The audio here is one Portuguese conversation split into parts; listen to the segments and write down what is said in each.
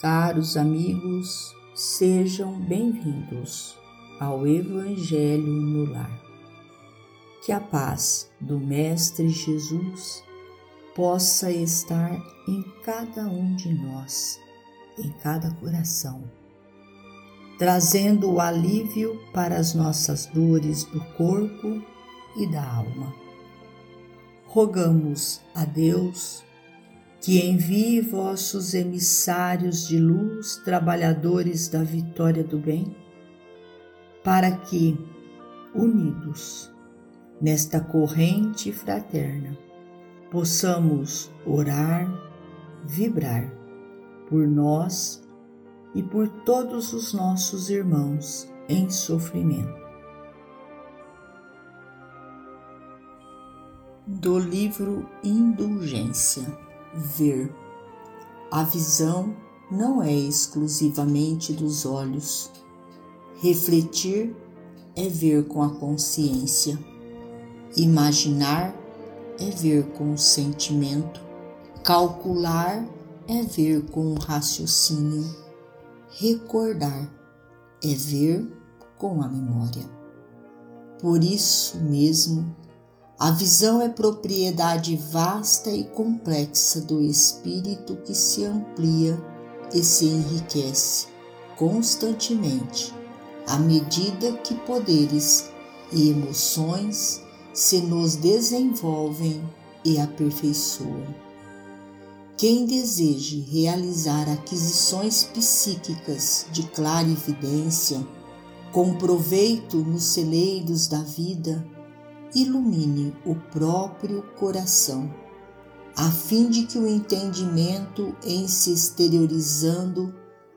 Caros amigos, sejam bem-vindos ao Evangelho no Lar. Que a paz do Mestre Jesus possa estar em cada um de nós, em cada coração, trazendo o alívio para as nossas dores do corpo e da alma. Rogamos a Deus que envie vossos emissários de luz, trabalhadores da vitória do bem, para que, unidos nesta corrente fraterna, possamos orar, vibrar por nós e por todos os nossos irmãos em sofrimento. Do livro Indulgência ver. A visão não é exclusivamente dos olhos. Refletir é ver com a consciência. Imaginar é ver com o sentimento. Calcular é ver com o raciocínio. Recordar é ver com a memória. Por isso mesmo, a visão é propriedade vasta e complexa do espírito que se amplia e se enriquece constantemente à medida que poderes e emoções se nos desenvolvem e aperfeiçoam. Quem deseje realizar aquisições psíquicas de clara evidência, com proveito nos celeiros da vida, ilumine o próprio coração, a fim de que o entendimento, em se exteriorizando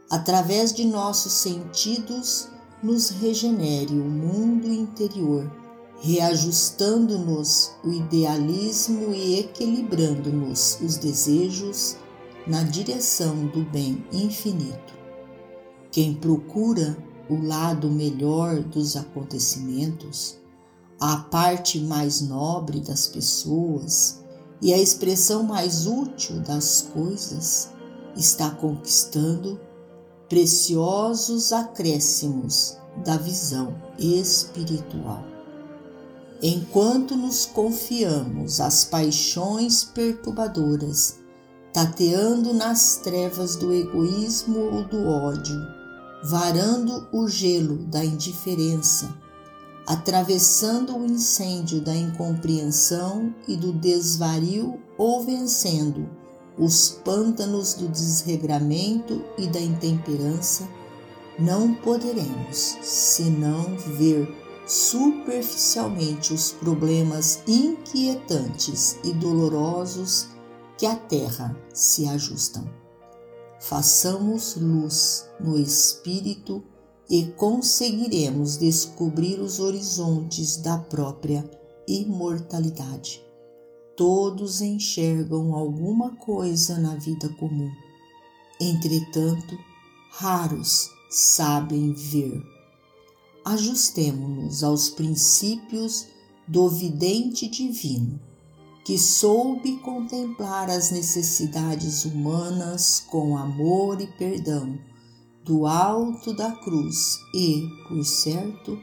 através de nossos sentidos, nos regenere o mundo interior, reajustando-nos o idealismo e equilibrando-nos os desejos na direção do bem infinito. Quem procura o lado melhor dos acontecimentos, a parte mais nobre das pessoas e a expressão mais útil das coisas, está conquistando preciosos acréscimos da visão espiritual. Enquanto nos confiamos às paixões perturbadoras, tateando nas trevas do egoísmo ou do ódio, varando o gelo da indiferença, atravessando o incêndio da incompreensão e do desvario ou vencendo os pântanos do desregramento e da intemperança, não poderemos senão ver superficialmente os problemas inquietantes e dolorosos que à terra se ajustam. Façamos luz no espírito e conseguiremos descobrir os horizontes da própria imortalidade. Todos enxergam alguma coisa na vida comum. Entretanto, raros sabem ver. Ajustemo-nos aos princípios do vidente divino, que soube contemplar as necessidades humanas com amor e perdão do alto da cruz e, por certo,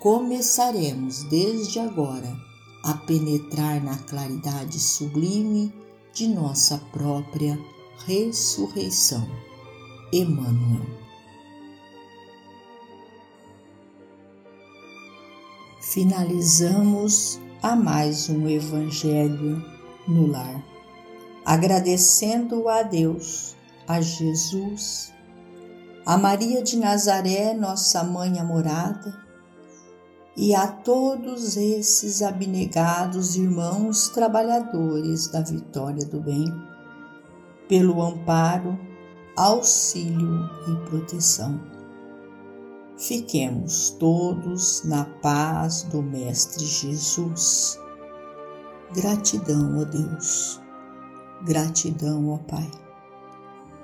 começaremos desde agora a penetrar na claridade sublime de nossa própria ressurreição. Emmanuel. Finalizamos a mais um Evangelho no lar, agradecendo a Deus, a Jesus a Maria de Nazaré, nossa mãe amorada, e a todos esses abnegados irmãos trabalhadores da vitória do bem, pelo amparo, auxílio e proteção. Fiquemos todos na paz do Mestre Jesus. Gratidão, ó Deus, gratidão, ó Pai.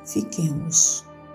Fiquemos